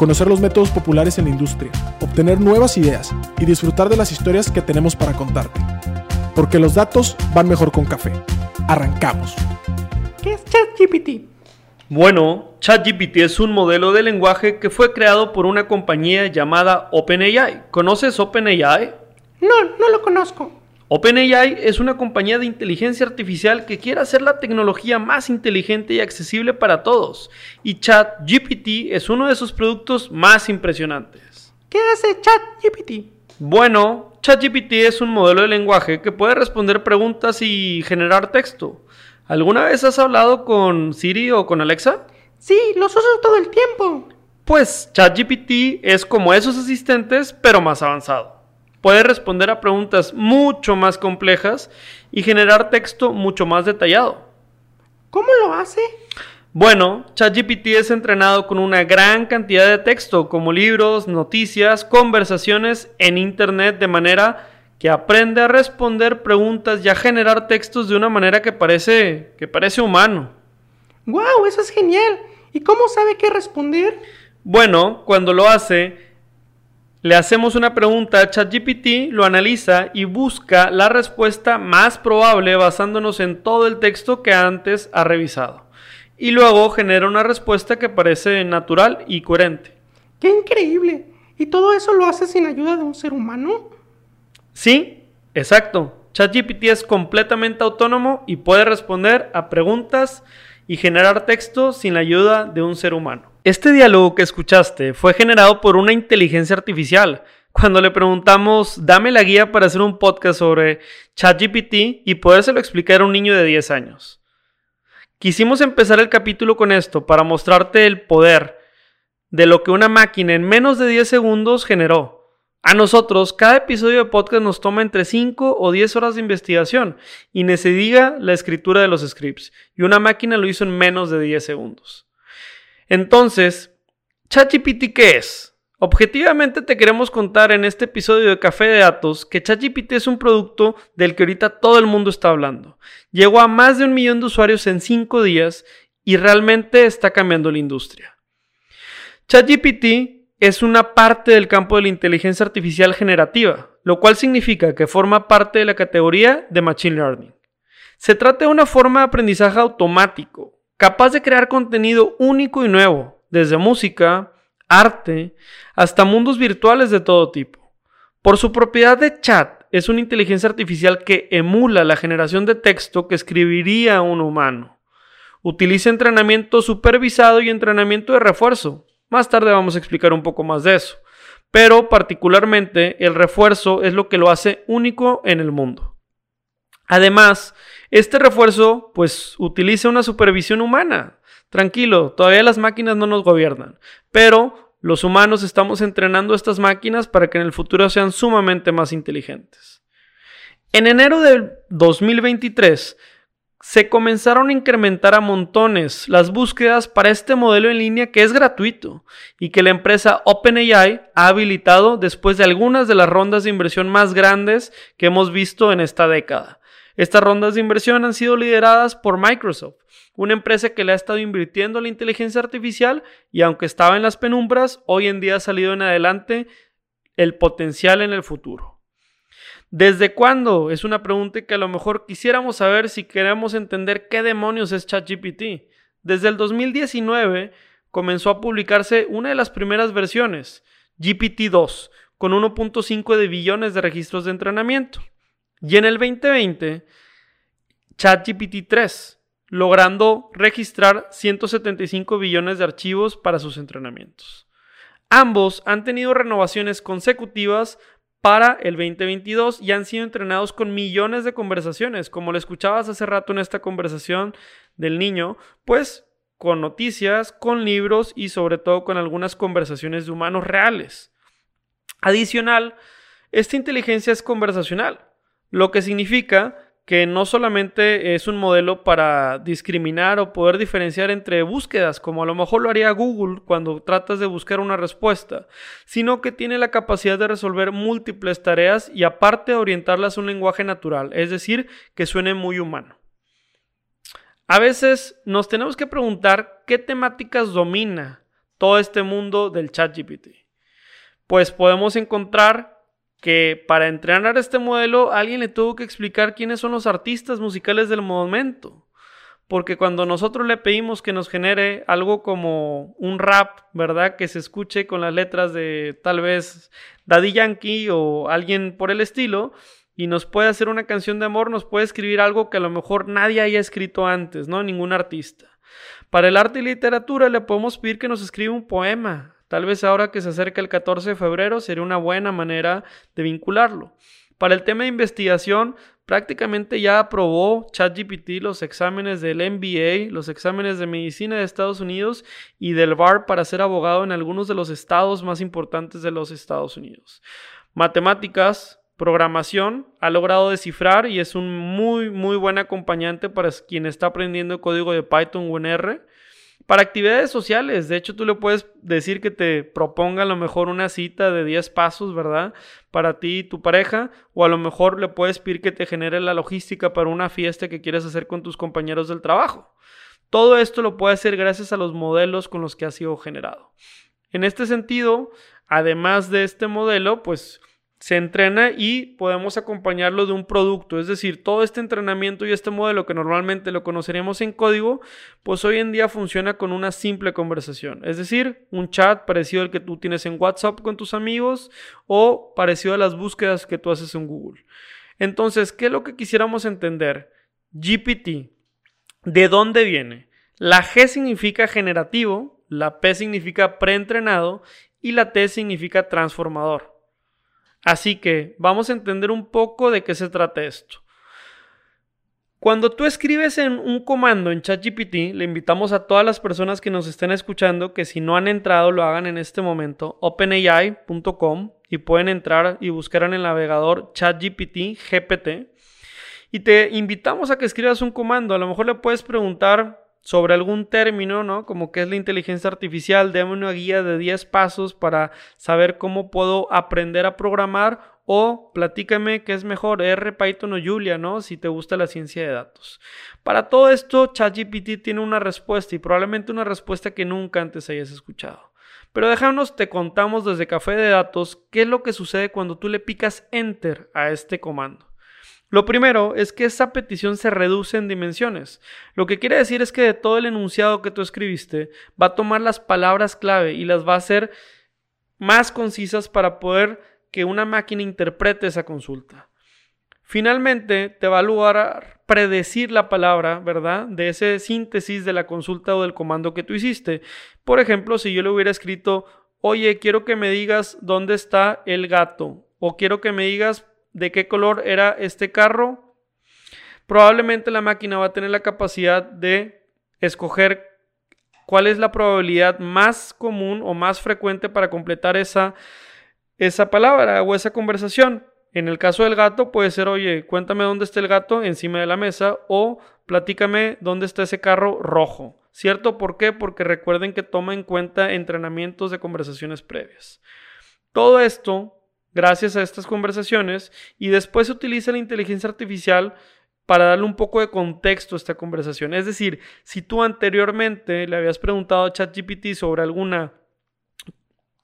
conocer los métodos populares en la industria, obtener nuevas ideas y disfrutar de las historias que tenemos para contarte. Porque los datos van mejor con café. Arrancamos. ¿Qué es ChatGPT? Bueno, ChatGPT es un modelo de lenguaje que fue creado por una compañía llamada OpenAI. ¿Conoces OpenAI? No, no lo conozco. OpenAI es una compañía de inteligencia artificial que quiere hacer la tecnología más inteligente y accesible para todos, y ChatGPT es uno de sus productos más impresionantes. ¿Qué hace ChatGPT? Bueno, ChatGPT es un modelo de lenguaje que puede responder preguntas y generar texto. ¿Alguna vez has hablado con Siri o con Alexa? Sí, los uso todo el tiempo. Pues ChatGPT es como esos asistentes, pero más avanzado puede responder a preguntas mucho más complejas y generar texto mucho más detallado. ¿Cómo lo hace? Bueno, ChatGPT es entrenado con una gran cantidad de texto, como libros, noticias, conversaciones en Internet, de manera que aprende a responder preguntas y a generar textos de una manera que parece, que parece humano. ¡Wow! Eso es genial. ¿Y cómo sabe qué responder? Bueno, cuando lo hace, le hacemos una pregunta a ChatGPT, lo analiza y busca la respuesta más probable basándonos en todo el texto que antes ha revisado. Y luego genera una respuesta que parece natural y coherente. ¡Qué increíble! ¿Y todo eso lo hace sin ayuda de un ser humano? Sí, exacto. ChatGPT es completamente autónomo y puede responder a preguntas y generar texto sin la ayuda de un ser humano. Este diálogo que escuchaste fue generado por una inteligencia artificial. Cuando le preguntamos, dame la guía para hacer un podcast sobre ChatGPT y podérselo explicar a un niño de 10 años. Quisimos empezar el capítulo con esto para mostrarte el poder de lo que una máquina en menos de 10 segundos generó. A nosotros, cada episodio de podcast nos toma entre 5 o 10 horas de investigación y se diga la escritura de los scripts, y una máquina lo hizo en menos de 10 segundos. Entonces, ChatGPT, ¿qué es? Objetivamente te queremos contar en este episodio de Café de Datos que ChatGPT es un producto del que ahorita todo el mundo está hablando. Llegó a más de un millón de usuarios en 5 días y realmente está cambiando la industria. ChatGPT es una parte del campo de la inteligencia artificial generativa, lo cual significa que forma parte de la categoría de Machine Learning. Se trata de una forma de aprendizaje automático, capaz de crear contenido único y nuevo, desde música, arte, hasta mundos virtuales de todo tipo. Por su propiedad de chat, es una inteligencia artificial que emula la generación de texto que escribiría un humano. Utiliza entrenamiento supervisado y entrenamiento de refuerzo, más tarde vamos a explicar un poco más de eso. Pero particularmente el refuerzo es lo que lo hace único en el mundo. Además, este refuerzo pues utiliza una supervisión humana. Tranquilo, todavía las máquinas no nos gobiernan, pero los humanos estamos entrenando estas máquinas para que en el futuro sean sumamente más inteligentes. En enero del 2023 se comenzaron a incrementar a montones las búsquedas para este modelo en línea que es gratuito y que la empresa OpenAI ha habilitado después de algunas de las rondas de inversión más grandes que hemos visto en esta década. Estas rondas de inversión han sido lideradas por Microsoft, una empresa que le ha estado invirtiendo a la inteligencia artificial y aunque estaba en las penumbras, hoy en día ha salido en adelante el potencial en el futuro. ¿Desde cuándo? Es una pregunta que a lo mejor quisiéramos saber si queremos entender qué demonios es ChatGPT. Desde el 2019 comenzó a publicarse una de las primeras versiones, GPT-2, con 1.5 de billones de registros de entrenamiento. Y en el 2020, ChatGPT 3, logrando registrar 175 billones de archivos para sus entrenamientos. Ambos han tenido renovaciones consecutivas para el 2022 y han sido entrenados con millones de conversaciones, como lo escuchabas hace rato en esta conversación del niño, pues con noticias, con libros y sobre todo con algunas conversaciones de humanos reales. Adicional, esta inteligencia es conversacional. Lo que significa que no solamente es un modelo para discriminar o poder diferenciar entre búsquedas, como a lo mejor lo haría Google cuando tratas de buscar una respuesta, sino que tiene la capacidad de resolver múltiples tareas y aparte orientarlas a un lenguaje natural, es decir, que suene muy humano. A veces nos tenemos que preguntar qué temáticas domina todo este mundo del ChatGPT. Pues podemos encontrar que para entrenar este modelo alguien le tuvo que explicar quiénes son los artistas musicales del momento. Porque cuando nosotros le pedimos que nos genere algo como un rap, ¿verdad? Que se escuche con las letras de tal vez Daddy Yankee o alguien por el estilo, y nos puede hacer una canción de amor, nos puede escribir algo que a lo mejor nadie haya escrito antes, ¿no? Ningún artista. Para el arte y literatura le podemos pedir que nos escriba un poema, Tal vez ahora que se acerca el 14 de febrero sería una buena manera de vincularlo. Para el tema de investigación, prácticamente ya aprobó ChatGPT los exámenes del MBA, los exámenes de medicina de Estados Unidos y del BAR para ser abogado en algunos de los estados más importantes de los Estados Unidos. Matemáticas, programación, ha logrado descifrar y es un muy, muy buen acompañante para quien está aprendiendo código de Python o en R. Para actividades sociales, de hecho tú le puedes decir que te proponga a lo mejor una cita de 10 pasos, ¿verdad? Para ti y tu pareja, o a lo mejor le puedes pedir que te genere la logística para una fiesta que quieres hacer con tus compañeros del trabajo. Todo esto lo puede hacer gracias a los modelos con los que ha sido generado. En este sentido, además de este modelo, pues se entrena y podemos acompañarlo de un producto. Es decir, todo este entrenamiento y este modelo que normalmente lo conoceríamos en código, pues hoy en día funciona con una simple conversación. Es decir, un chat parecido al que tú tienes en WhatsApp con tus amigos o parecido a las búsquedas que tú haces en Google. Entonces, ¿qué es lo que quisiéramos entender? GPT. ¿De dónde viene? La G significa generativo, la P significa preentrenado y la T significa transformador. Así que vamos a entender un poco de qué se trata esto. Cuando tú escribes un comando en ChatGPT, le invitamos a todas las personas que nos estén escuchando que si no han entrado lo hagan en este momento, openai.com y pueden entrar y buscar en el navegador ChatGPT GPT. Y te invitamos a que escribas un comando. A lo mejor le puedes preguntar sobre algún término, ¿no? Como que es la inteligencia artificial, déme una guía de 10 pasos para saber cómo puedo aprender a programar o platícame qué es mejor, R, Python o Julia, ¿no? Si te gusta la ciencia de datos. Para todo esto, ChatGPT tiene una respuesta y probablemente una respuesta que nunca antes hayas escuchado. Pero déjanos, te contamos desde Café de Datos qué es lo que sucede cuando tú le picas Enter a este comando. Lo primero es que esa petición se reduce en dimensiones. Lo que quiere decir es que de todo el enunciado que tú escribiste, va a tomar las palabras clave y las va a hacer más concisas para poder que una máquina interprete esa consulta. Finalmente, te va a lograr predecir la palabra, ¿verdad? De ese síntesis de la consulta o del comando que tú hiciste. Por ejemplo, si yo le hubiera escrito, oye, quiero que me digas dónde está el gato, o quiero que me digas de qué color era este carro, probablemente la máquina va a tener la capacidad de escoger cuál es la probabilidad más común o más frecuente para completar esa, esa palabra o esa conversación. En el caso del gato puede ser, oye, cuéntame dónde está el gato encima de la mesa o platícame dónde está ese carro rojo. ¿Cierto? ¿Por qué? Porque recuerden que toma en cuenta entrenamientos de conversaciones previas. Todo esto gracias a estas conversaciones y después se utiliza la inteligencia artificial para darle un poco de contexto a esta conversación. Es decir, si tú anteriormente le habías preguntado a ChatGPT sobre alguna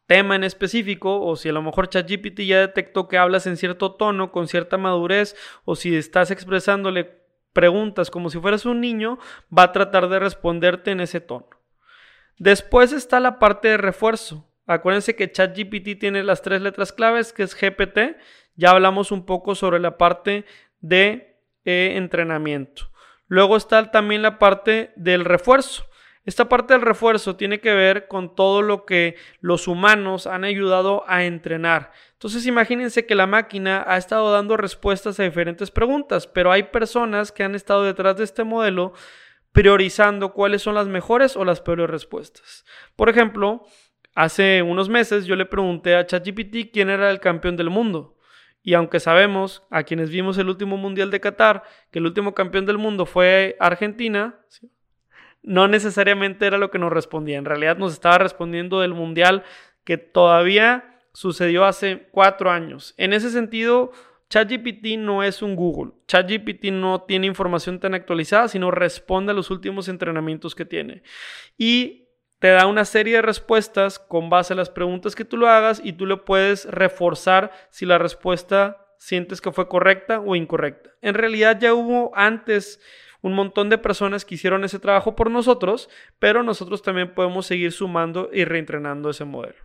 tema en específico o si a lo mejor ChatGPT ya detectó que hablas en cierto tono, con cierta madurez o si estás expresándole preguntas como si fueras un niño, va a tratar de responderte en ese tono. Después está la parte de refuerzo. Acuérdense que ChatGPT tiene las tres letras claves, que es GPT. Ya hablamos un poco sobre la parte de eh, entrenamiento. Luego está también la parte del refuerzo. Esta parte del refuerzo tiene que ver con todo lo que los humanos han ayudado a entrenar. Entonces imagínense que la máquina ha estado dando respuestas a diferentes preguntas, pero hay personas que han estado detrás de este modelo priorizando cuáles son las mejores o las peores respuestas. Por ejemplo, Hace unos meses yo le pregunté a ChatGPT quién era el campeón del mundo Y aunque sabemos, a quienes vimos el último Mundial de Qatar, que el último campeón del mundo fue Argentina, no necesariamente era lo que nos respondía. En realidad nos estaba respondiendo del Mundial que todavía sucedió hace cuatro años. En ese sentido, ChatGPT no es un Google. ChatGPT no tiene información tan actualizada, sino responde a los últimos entrenamientos que tiene. Y te da una serie de respuestas con base a las preguntas que tú lo hagas y tú le puedes reforzar si la respuesta sientes que fue correcta o incorrecta. En realidad ya hubo antes un montón de personas que hicieron ese trabajo por nosotros, pero nosotros también podemos seguir sumando y reentrenando ese modelo.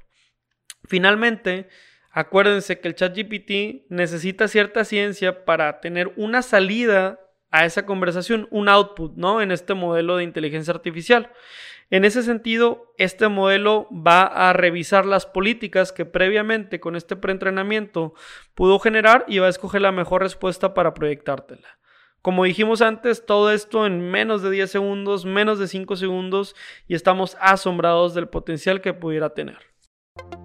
Finalmente, Acuérdense que el ChatGPT necesita cierta ciencia para tener una salida a esa conversación, un output, ¿no? En este modelo de inteligencia artificial. En ese sentido, este modelo va a revisar las políticas que previamente con este preentrenamiento pudo generar y va a escoger la mejor respuesta para proyectártela. Como dijimos antes, todo esto en menos de 10 segundos, menos de 5 segundos y estamos asombrados del potencial que pudiera tener.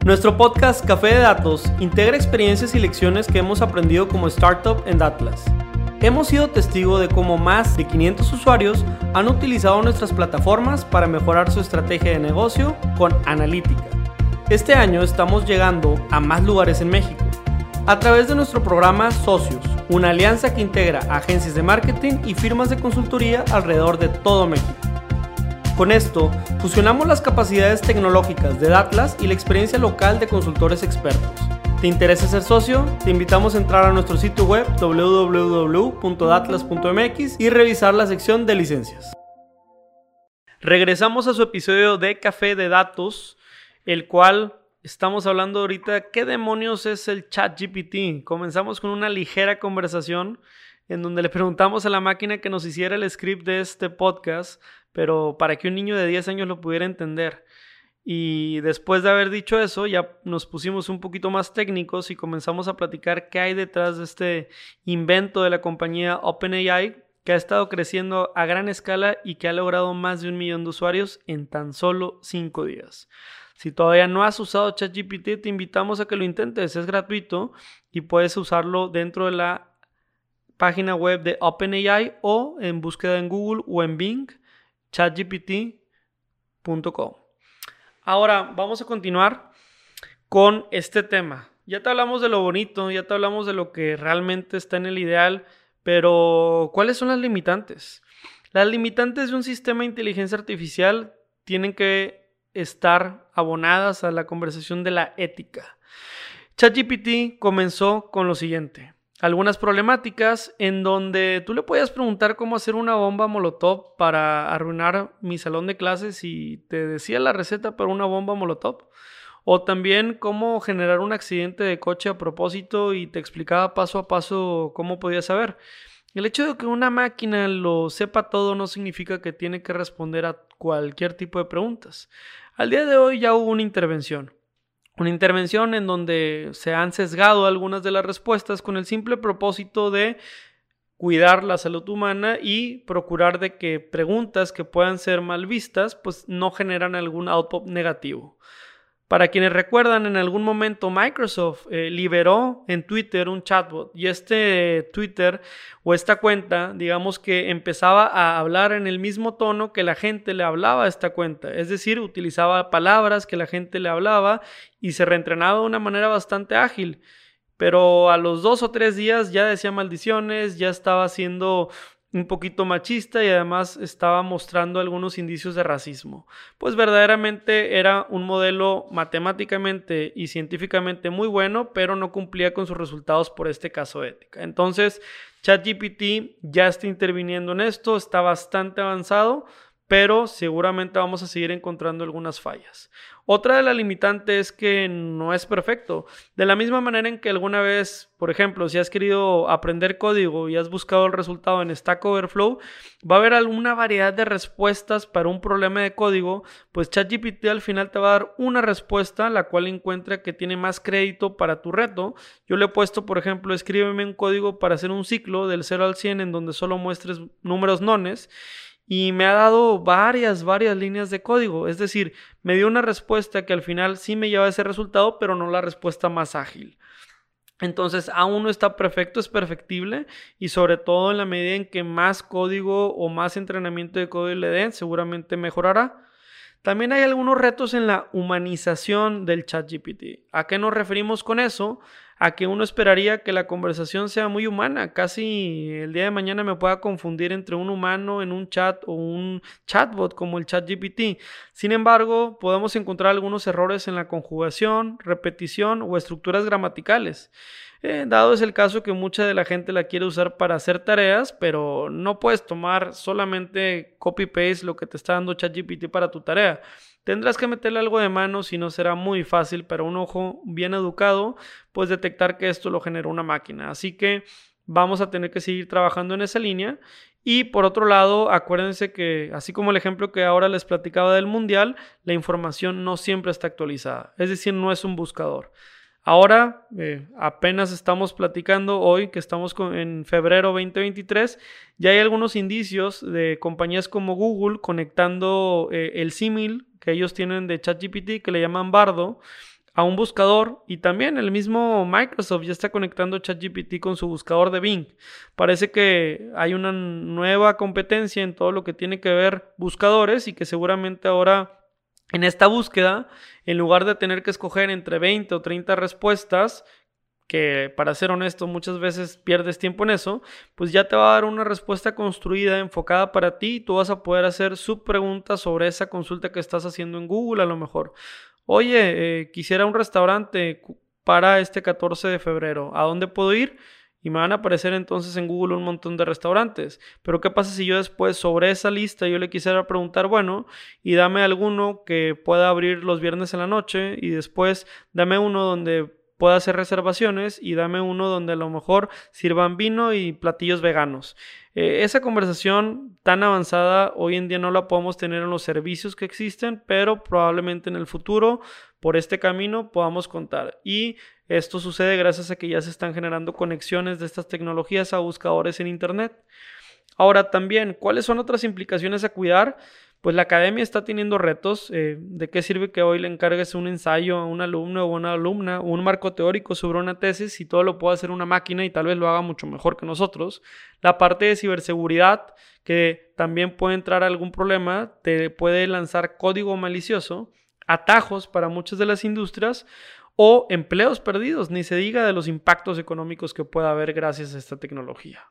Nuestro podcast Café de Datos integra experiencias y lecciones que hemos aprendido como startup en Datlas. Hemos sido testigo de cómo más de 500 usuarios han utilizado nuestras plataformas para mejorar su estrategia de negocio con analítica. Este año estamos llegando a más lugares en México a través de nuestro programa Socios, una alianza que integra agencias de marketing y firmas de consultoría alrededor de todo México. Con esto, fusionamos las capacidades tecnológicas de Datlas y la experiencia local de consultores expertos. ¿Te interesa ser socio? Te invitamos a entrar a nuestro sitio web www.datlas.mx y revisar la sección de licencias. Regresamos a su episodio de Café de Datos, el cual estamos hablando ahorita qué demonios es el chat GPT. Comenzamos con una ligera conversación en donde le preguntamos a la máquina que nos hiciera el script de este podcast, pero para que un niño de 10 años lo pudiera entender. Y después de haber dicho eso, ya nos pusimos un poquito más técnicos y comenzamos a platicar qué hay detrás de este invento de la compañía OpenAI, que ha estado creciendo a gran escala y que ha logrado más de un millón de usuarios en tan solo 5 días. Si todavía no has usado ChatGPT, te invitamos a que lo intentes, es gratuito y puedes usarlo dentro de la página web de OpenAI o en búsqueda en Google o en Bing chatgpt.com. Ahora vamos a continuar con este tema. Ya te hablamos de lo bonito, ya te hablamos de lo que realmente está en el ideal, pero ¿cuáles son las limitantes? Las limitantes de un sistema de inteligencia artificial tienen que estar abonadas a la conversación de la ética. ChatGPT comenzó con lo siguiente algunas problemáticas en donde tú le podías preguntar cómo hacer una bomba molotov para arruinar mi salón de clases y te decía la receta para una bomba molotov. O también cómo generar un accidente de coche a propósito y te explicaba paso a paso cómo podías saber. El hecho de que una máquina lo sepa todo no significa que tiene que responder a cualquier tipo de preguntas. Al día de hoy ya hubo una intervención una intervención en donde se han sesgado algunas de las respuestas con el simple propósito de cuidar la salud humana y procurar de que preguntas que puedan ser mal vistas pues no generan algún output negativo. Para quienes recuerdan, en algún momento Microsoft eh, liberó en Twitter un chatbot y este Twitter o esta cuenta, digamos que empezaba a hablar en el mismo tono que la gente le hablaba a esta cuenta, es decir, utilizaba palabras que la gente le hablaba y se reentrenaba de una manera bastante ágil. Pero a los dos o tres días ya decía maldiciones, ya estaba haciendo un poquito machista y además estaba mostrando algunos indicios de racismo. Pues verdaderamente era un modelo matemáticamente y científicamente muy bueno, pero no cumplía con sus resultados por este caso ética. Entonces, ChatGPT ya está interviniendo en esto, está bastante avanzado, pero seguramente vamos a seguir encontrando algunas fallas. Otra de las limitantes es que no es perfecto. De la misma manera en que alguna vez, por ejemplo, si has querido aprender código y has buscado el resultado en Stack Overflow, va a haber alguna variedad de respuestas para un problema de código, pues ChatGPT al final te va a dar una respuesta la cual encuentra que tiene más crédito para tu reto. Yo le he puesto, por ejemplo, escríbeme un código para hacer un ciclo del 0 al 100 en donde solo muestres números nones y me ha dado varias, varias líneas de código. Es decir, me dio una respuesta que al final sí me lleva a ese resultado, pero no la respuesta más ágil. Entonces, aún no está perfecto, es perfectible y sobre todo en la medida en que más código o más entrenamiento de código le den, seguramente mejorará. También hay algunos retos en la humanización del chat GPT. ¿A qué nos referimos con eso? A que uno esperaría que la conversación sea muy humana. Casi el día de mañana me pueda confundir entre un humano en un chat o un chatbot como el chat GPT. Sin embargo, podemos encontrar algunos errores en la conjugación, repetición o estructuras gramaticales. Eh, dado es el caso que mucha de la gente la quiere usar para hacer tareas, pero no puedes tomar solamente copy-paste lo que te está dando ChatGPT para tu tarea. Tendrás que meterle algo de mano si no será muy fácil para un ojo bien educado, pues detectar que esto lo generó una máquina. Así que vamos a tener que seguir trabajando en esa línea. Y por otro lado, acuérdense que, así como el ejemplo que ahora les platicaba del mundial, la información no siempre está actualizada, es decir, no es un buscador. Ahora eh, apenas estamos platicando hoy que estamos en febrero 2023, ya hay algunos indicios de compañías como Google conectando eh, el símil que ellos tienen de ChatGPT que le llaman Bardo a un buscador y también el mismo Microsoft ya está conectando ChatGPT con su buscador de Bing. Parece que hay una nueva competencia en todo lo que tiene que ver buscadores y que seguramente ahora en esta búsqueda, en lugar de tener que escoger entre 20 o 30 respuestas, que para ser honesto muchas veces pierdes tiempo en eso, pues ya te va a dar una respuesta construida, enfocada para ti y tú vas a poder hacer subpreguntas sobre esa consulta que estás haciendo en Google a lo mejor. Oye, eh, quisiera un restaurante para este 14 de febrero, ¿a dónde puedo ir? y me van a aparecer entonces en Google un montón de restaurantes. Pero ¿qué pasa si yo después sobre esa lista yo le quisiera preguntar, bueno, y dame alguno que pueda abrir los viernes en la noche y después dame uno donde pueda hacer reservaciones y dame uno donde a lo mejor sirvan vino y platillos veganos. Eh, esa conversación tan avanzada hoy en día no la podemos tener en los servicios que existen, pero probablemente en el futuro por este camino podamos contar. Y esto sucede gracias a que ya se están generando conexiones de estas tecnologías a buscadores en Internet. Ahora también, ¿cuáles son otras implicaciones a cuidar? Pues la academia está teniendo retos. Eh, ¿De qué sirve que hoy le encargues un ensayo a un alumno o una alumna, un marco teórico sobre una tesis si todo lo puede hacer una máquina y tal vez lo haga mucho mejor que nosotros? La parte de ciberseguridad, que también puede entrar algún problema, te puede lanzar código malicioso, atajos para muchas de las industrias o empleos perdidos, ni se diga de los impactos económicos que pueda haber gracias a esta tecnología.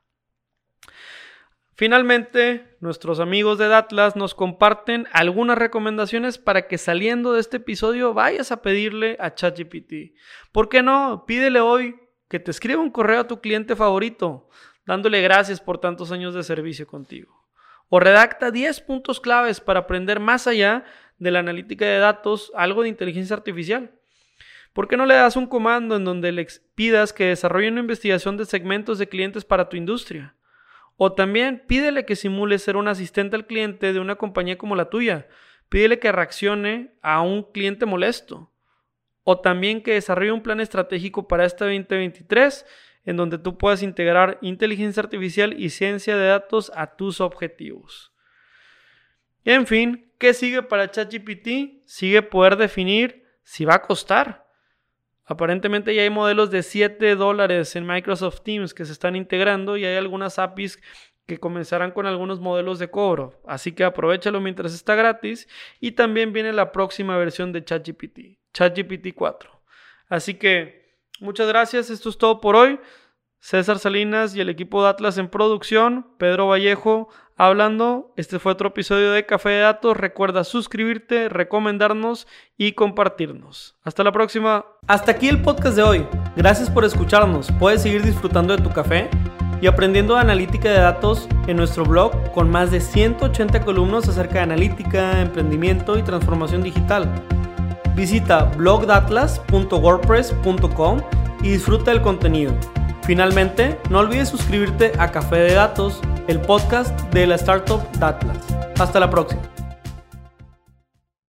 Finalmente, nuestros amigos de Datlas nos comparten algunas recomendaciones para que saliendo de este episodio vayas a pedirle a ChatGPT. ¿Por qué no? Pídele hoy que te escriba un correo a tu cliente favorito, dándole gracias por tantos años de servicio contigo. O redacta 10 puntos claves para aprender más allá de la analítica de datos algo de inteligencia artificial. ¿Por qué no le das un comando en donde le pidas que desarrolle una investigación de segmentos de clientes para tu industria? O también pídele que simule ser un asistente al cliente de una compañía como la tuya. Pídele que reaccione a un cliente molesto. O también que desarrolle un plan estratégico para este 2023 en donde tú puedas integrar inteligencia artificial y ciencia de datos a tus objetivos. En fin, ¿qué sigue para ChatGPT? Sigue poder definir si va a costar. Aparentemente ya hay modelos de 7 dólares en Microsoft Teams que se están integrando y hay algunas APIs que comenzarán con algunos modelos de cobro. Así que aprovechalo mientras está gratis. Y también viene la próxima versión de ChatGPT, ChatGPT 4. Así que muchas gracias, esto es todo por hoy. César Salinas y el equipo de Atlas en producción, Pedro Vallejo hablando. Este fue otro episodio de Café de Datos. Recuerda suscribirte, recomendarnos y compartirnos. Hasta la próxima. Hasta aquí el podcast de hoy. Gracias por escucharnos. Puedes seguir disfrutando de tu café y aprendiendo analítica de datos en nuestro blog con más de 180 columnas acerca de analítica, emprendimiento y transformación digital. Visita blogdatlas.wordpress.com y disfruta del contenido. Finalmente, no olvides suscribirte a Café de Datos, el podcast de la startup Datlas. Hasta la próxima.